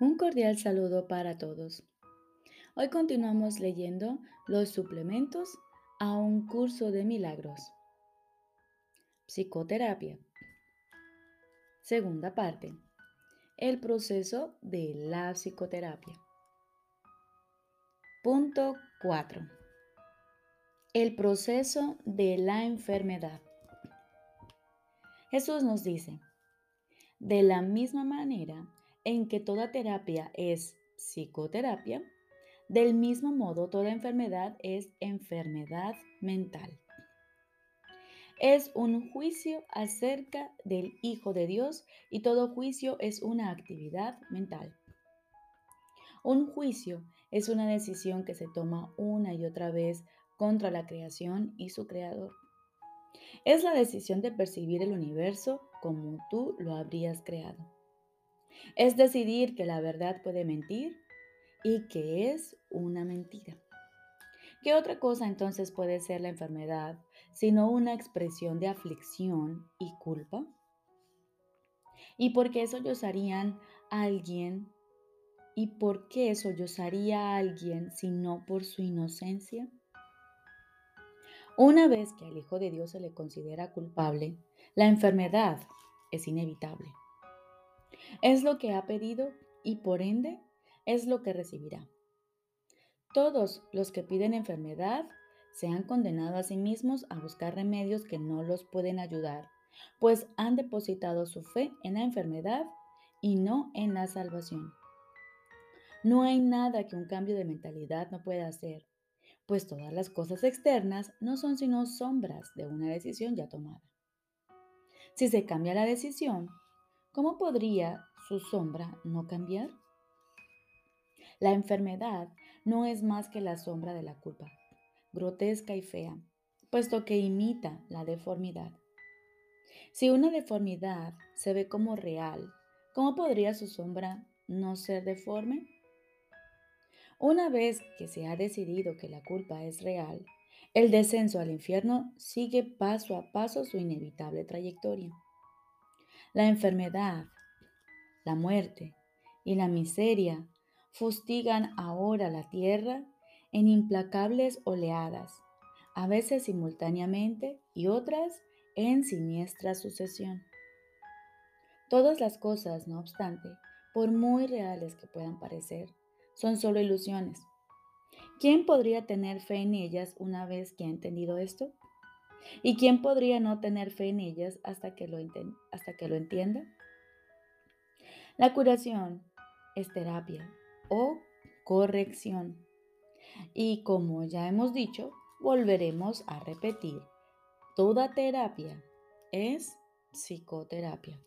Un cordial saludo para todos. Hoy continuamos leyendo los suplementos a un curso de milagros. Psicoterapia. Segunda parte. El proceso de la psicoterapia. Punto 4. El proceso de la enfermedad. Jesús nos dice, de la misma manera en que toda terapia es psicoterapia, del mismo modo toda enfermedad es enfermedad mental. Es un juicio acerca del Hijo de Dios y todo juicio es una actividad mental. Un juicio es una decisión que se toma una y otra vez contra la creación y su creador. Es la decisión de percibir el universo como tú lo habrías creado. Es decidir que la verdad puede mentir y que es una mentira. ¿Qué otra cosa entonces puede ser la enfermedad sino una expresión de aflicción y culpa? ¿Y por qué sollozarían a alguien? ¿Y por qué sollozaría a alguien si no por su inocencia? Una vez que al Hijo de Dios se le considera culpable, la enfermedad es inevitable. Es lo que ha pedido y por ende es lo que recibirá. Todos los que piden enfermedad se han condenado a sí mismos a buscar remedios que no los pueden ayudar, pues han depositado su fe en la enfermedad y no en la salvación. No hay nada que un cambio de mentalidad no pueda hacer, pues todas las cosas externas no son sino sombras de una decisión ya tomada. Si se cambia la decisión, ¿cómo podría su sombra no cambiar? La enfermedad no es más que la sombra de la culpa, grotesca y fea, puesto que imita la deformidad. Si una deformidad se ve como real, ¿cómo podría su sombra no ser deforme? Una vez que se ha decidido que la culpa es real, el descenso al infierno sigue paso a paso su inevitable trayectoria. La enfermedad, la muerte y la miseria fustigan ahora la tierra en implacables oleadas, a veces simultáneamente y otras en siniestra sucesión. Todas las cosas, no obstante, por muy reales que puedan parecer, son solo ilusiones. ¿Quién podría tener fe en ellas una vez que ha entendido esto? ¿Y quién podría no tener fe en ellas hasta que lo, entienda? La curación es terapia o corrección. Y como ya hemos dicho, volveremos a repetir, toda terapia es psicoterapia.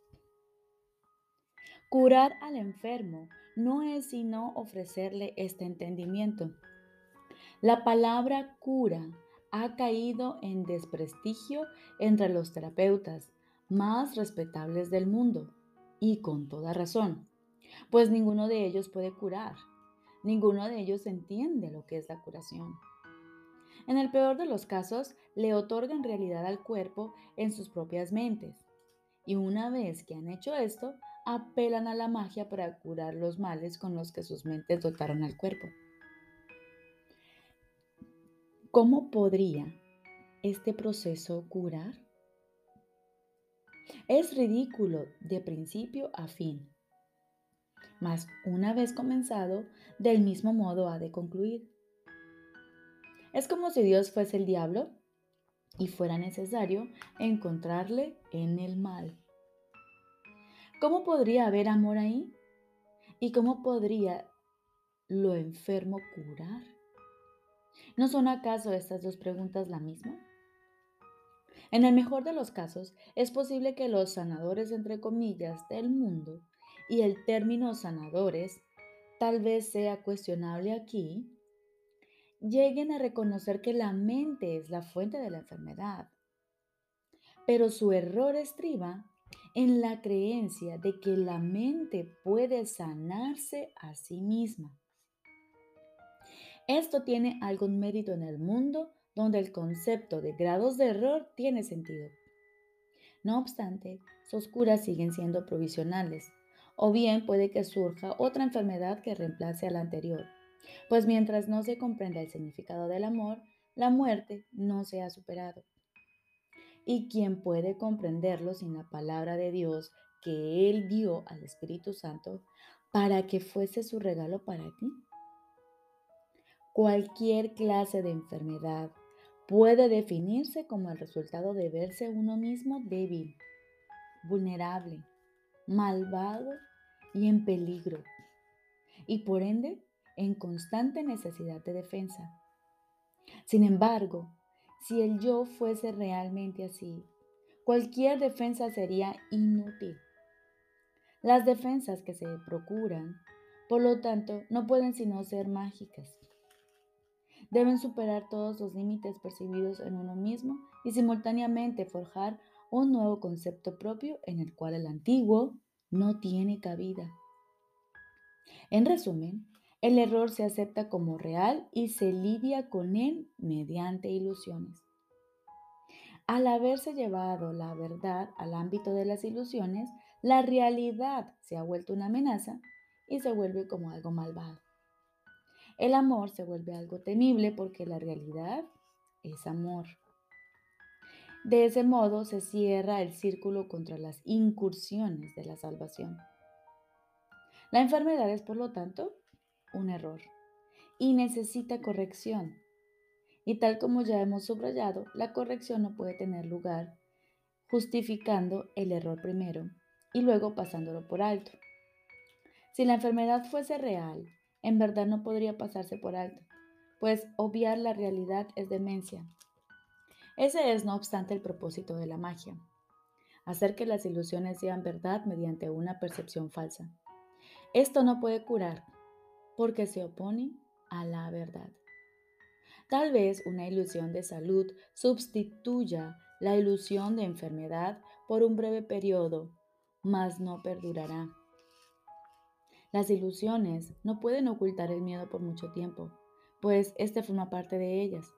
Curar al enfermo no es sino ofrecerle este entendimiento. La palabra cura ha caído en desprestigio entre los terapeutas más respetables del mundo, y con toda razón, pues ninguno de ellos puede curar, ninguno de ellos entiende lo que es la curación. En el peor de los casos, le otorgan realidad al cuerpo en sus propias mentes, y una vez que han hecho esto, apelan a la magia para curar los males con los que sus mentes dotaron al cuerpo. ¿Cómo podría este proceso curar? Es ridículo de principio a fin, mas una vez comenzado, del mismo modo ha de concluir. Es como si Dios fuese el diablo y fuera necesario encontrarle en el mal. ¿Cómo podría haber amor ahí? ¿Y cómo podría lo enfermo curar? ¿No son acaso estas dos preguntas la misma? En el mejor de los casos, es posible que los sanadores, entre comillas, del mundo, y el término sanadores, tal vez sea cuestionable aquí, lleguen a reconocer que la mente es la fuente de la enfermedad. Pero su error estriba en la creencia de que la mente puede sanarse a sí misma. Esto tiene algún mérito en el mundo donde el concepto de grados de error tiene sentido. No obstante, sus curas siguen siendo provisionales, O bien puede que surja otra enfermedad que reemplace a la anterior. Pues mientras no se comprenda el significado del amor, la muerte no se ha superado. ¿Y quién puede comprenderlo sin la palabra de Dios que Él dio al Espíritu Santo para que fuese su regalo para ti? Cualquier clase de enfermedad puede definirse como el resultado de verse uno mismo débil, vulnerable, malvado y en peligro, y por ende en constante necesidad de defensa. Sin embargo, si el yo fuese realmente así, cualquier defensa sería inútil. Las defensas que se procuran, por lo tanto, no pueden sino ser mágicas. Deben superar todos los límites percibidos en uno mismo y simultáneamente forjar un nuevo concepto propio en el cual el antiguo no tiene cabida. En resumen, el error se acepta como real y se lidia con él mediante ilusiones. Al haberse llevado la verdad al ámbito de las ilusiones, la realidad se ha vuelto una amenaza y se vuelve como algo malvado. El amor se vuelve algo temible porque la realidad es amor. De ese modo se cierra el círculo contra las incursiones de la salvación. La enfermedad es, por lo tanto, un error y necesita corrección. Y tal como ya hemos subrayado, la corrección no puede tener lugar justificando el error primero y luego pasándolo por alto. Si la enfermedad fuese real, en verdad no podría pasarse por alto, pues obviar la realidad es demencia. Ese es, no obstante, el propósito de la magia, hacer que las ilusiones sean verdad mediante una percepción falsa. Esto no puede curar, porque se opone a la verdad. Tal vez una ilusión de salud sustituya la ilusión de enfermedad por un breve periodo, mas no perdurará. Las ilusiones no pueden ocultar el miedo por mucho tiempo, pues éste forma parte de ellas.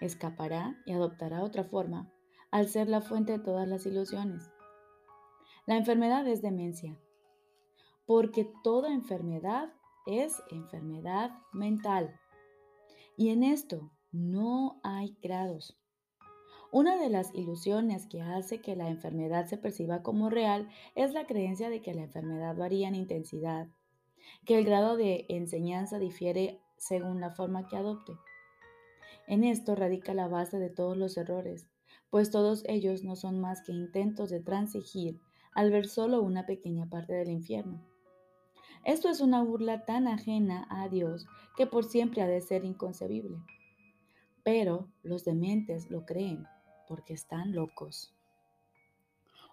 Escapará y adoptará otra forma al ser la fuente de todas las ilusiones. La enfermedad es demencia, porque toda enfermedad es enfermedad mental. Y en esto no hay grados. Una de las ilusiones que hace que la enfermedad se perciba como real es la creencia de que la enfermedad varía en intensidad, que el grado de enseñanza difiere según la forma que adopte. En esto radica la base de todos los errores, pues todos ellos no son más que intentos de transigir al ver solo una pequeña parte del infierno. Esto es una burla tan ajena a Dios que por siempre ha de ser inconcebible. Pero los dementes lo creen porque están locos.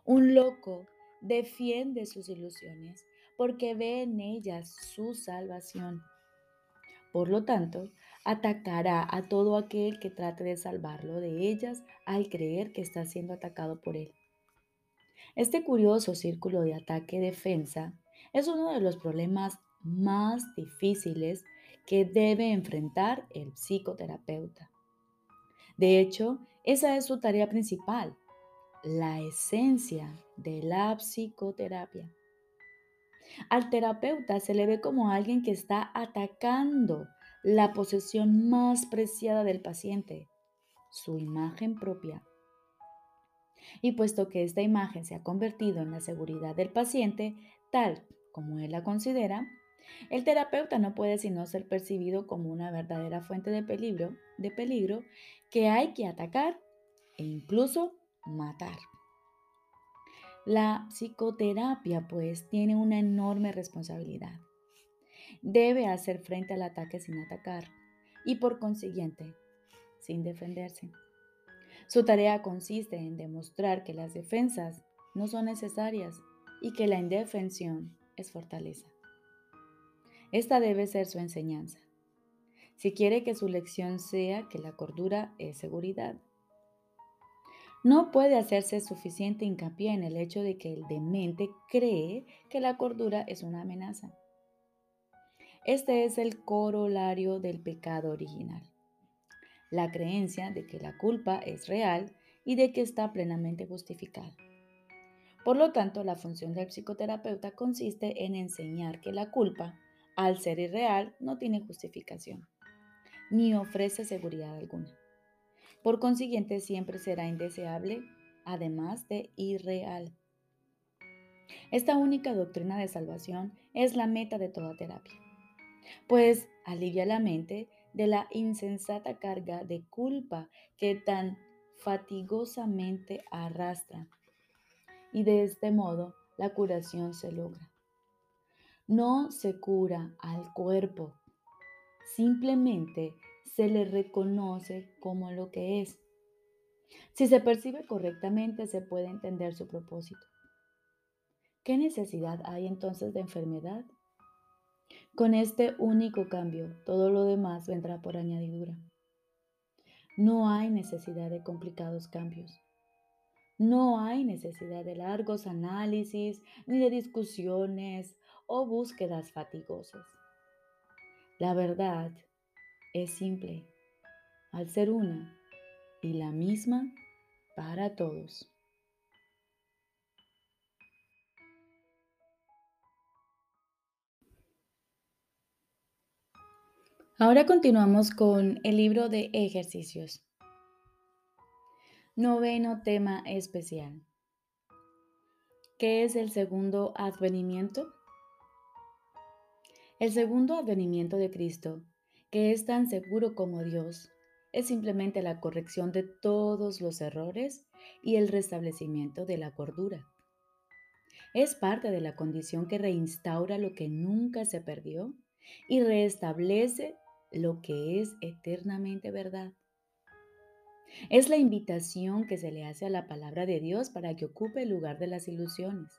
Un loco defiende sus ilusiones porque ve en ellas su salvación. Por lo tanto, atacará a todo aquel que trate de salvarlo de ellas al creer que está siendo atacado por él. Este curioso círculo de ataque-defensa es uno de los problemas más difíciles que debe enfrentar el psicoterapeuta. De hecho, esa es su tarea principal, la esencia de la psicoterapia. Al terapeuta se le ve como alguien que está atacando la posesión más preciada del paciente, su imagen propia. Y puesto que esta imagen se ha convertido en la seguridad del paciente, tal como él la considera, el terapeuta no puede sino ser percibido como una verdadera fuente de peligro, de peligro que hay que atacar e incluso matar. La psicoterapia pues tiene una enorme responsabilidad. Debe hacer frente al ataque sin atacar y por consiguiente sin defenderse. Su tarea consiste en demostrar que las defensas no son necesarias y que la indefensión es fortaleza. Esta debe ser su enseñanza. Si quiere que su lección sea que la cordura es seguridad. No puede hacerse suficiente hincapié en el hecho de que el demente cree que la cordura es una amenaza. Este es el corolario del pecado original. La creencia de que la culpa es real y de que está plenamente justificada. Por lo tanto, la función del psicoterapeuta consiste en enseñar que la culpa, al ser irreal, no tiene justificación, ni ofrece seguridad alguna. Por consiguiente, siempre será indeseable, además de irreal. Esta única doctrina de salvación es la meta de toda terapia, pues alivia la mente de la insensata carga de culpa que tan fatigosamente arrastra. Y de este modo la curación se logra. No se cura al cuerpo, simplemente se le reconoce como lo que es. Si se percibe correctamente, se puede entender su propósito. ¿Qué necesidad hay entonces de enfermedad? Con este único cambio, todo lo demás vendrá por añadidura. No hay necesidad de complicados cambios. No hay necesidad de largos análisis, ni de discusiones o búsquedas fatigosas. La verdad es simple, al ser una y la misma para todos. Ahora continuamos con el libro de ejercicios. Noveno tema especial. ¿Qué es el segundo advenimiento? El segundo advenimiento de Cristo que es tan seguro como Dios, es simplemente la corrección de todos los errores y el restablecimiento de la cordura. Es parte de la condición que reinstaura lo que nunca se perdió y restablece lo que es eternamente verdad. Es la invitación que se le hace a la palabra de Dios para que ocupe el lugar de las ilusiones.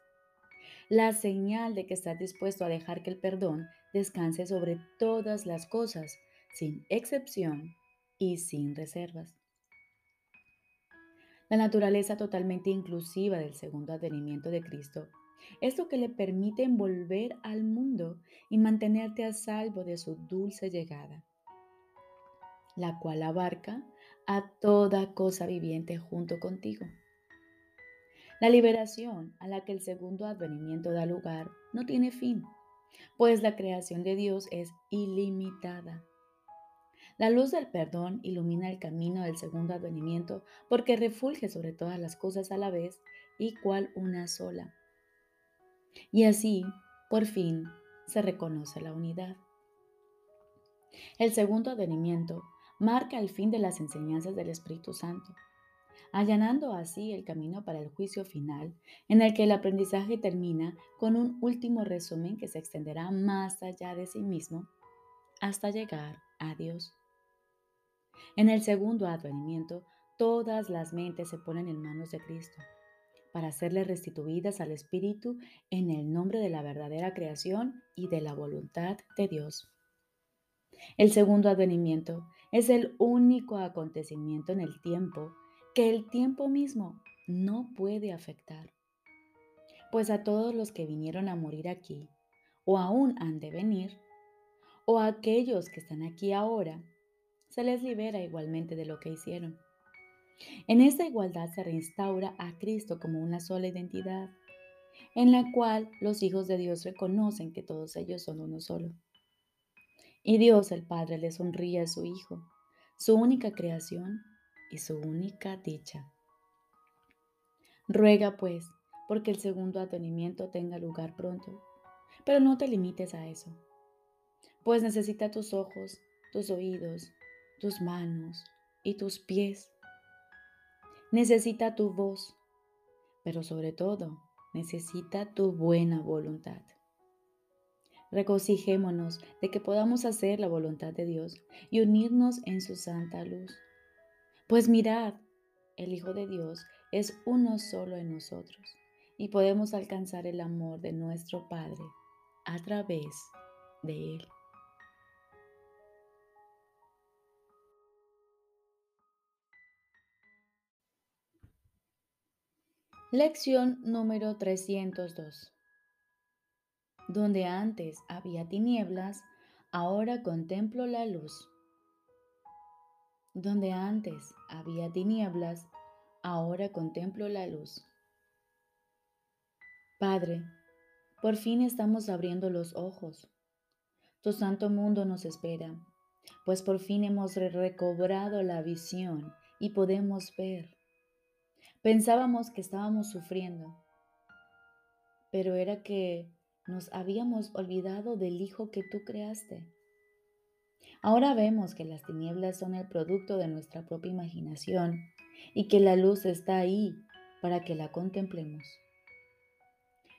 La señal de que está dispuesto a dejar que el perdón descanse sobre todas las cosas, sin excepción y sin reservas. La naturaleza totalmente inclusiva del segundo advenimiento de Cristo es lo que le permite envolver al mundo y mantenerte a salvo de su dulce llegada, la cual abarca a toda cosa viviente junto contigo. La liberación a la que el segundo advenimiento da lugar no tiene fin pues la creación de Dios es ilimitada. La luz del perdón ilumina el camino del segundo advenimiento porque refulge sobre todas las cosas a la vez y cual una sola. Y así, por fin, se reconoce la unidad. El segundo advenimiento marca el fin de las enseñanzas del Espíritu Santo allanando así el camino para el juicio final, en el que el aprendizaje termina con un último resumen que se extenderá más allá de sí mismo hasta llegar a Dios. En el segundo advenimiento, todas las mentes se ponen en manos de Cristo para serle restituidas al Espíritu en el nombre de la verdadera creación y de la voluntad de Dios. El segundo advenimiento es el único acontecimiento en el tiempo que el tiempo mismo no puede afectar. Pues a todos los que vinieron a morir aquí, o aún han de venir, o a aquellos que están aquí ahora, se les libera igualmente de lo que hicieron. En esta igualdad se reinstaura a Cristo como una sola identidad, en la cual los hijos de Dios reconocen que todos ellos son uno solo. Y Dios el Padre le sonríe a su Hijo, su única creación, y su única dicha. Ruega pues, porque el segundo atenimiento tenga lugar pronto, pero no te limites a eso, pues necesita tus ojos, tus oídos, tus manos y tus pies. Necesita tu voz, pero sobre todo necesita tu buena voluntad. Regocijémonos de que podamos hacer la voluntad de Dios y unirnos en su santa luz. Pues mirad, el Hijo de Dios es uno solo en nosotros y podemos alcanzar el amor de nuestro Padre a través de Él. Lección número 302. Donde antes había tinieblas, ahora contemplo la luz. Donde antes había tinieblas, ahora contemplo la luz. Padre, por fin estamos abriendo los ojos. Tu santo mundo nos espera, pues por fin hemos recobrado la visión y podemos ver. Pensábamos que estábamos sufriendo, pero era que nos habíamos olvidado del Hijo que tú creaste. Ahora vemos que las tinieblas son el producto de nuestra propia imaginación y que la luz está ahí para que la contemplemos.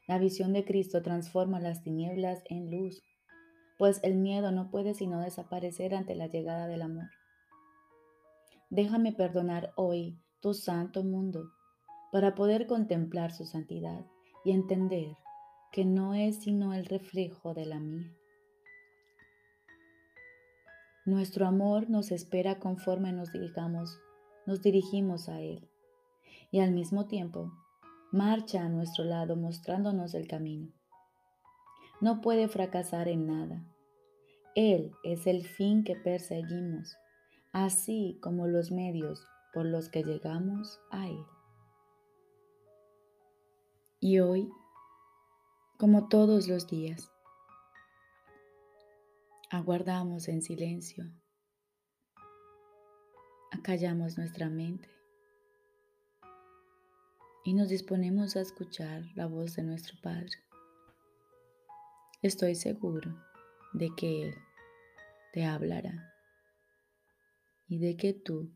La visión de Cristo transforma las tinieblas en luz, pues el miedo no puede sino desaparecer ante la llegada del amor. Déjame perdonar hoy tu santo mundo para poder contemplar su santidad y entender que no es sino el reflejo de la mía. Nuestro amor nos espera conforme nos dirigamos, nos dirigimos a Él y al mismo tiempo marcha a nuestro lado mostrándonos el camino. No puede fracasar en nada. Él es el fin que perseguimos, así como los medios por los que llegamos a Él. Y hoy, como todos los días, aguardamos en silencio, acallamos nuestra mente y nos disponemos a escuchar la voz de nuestro Padre. Estoy seguro de que Él te hablará y de que tú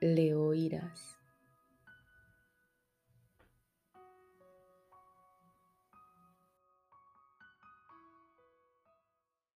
le oirás.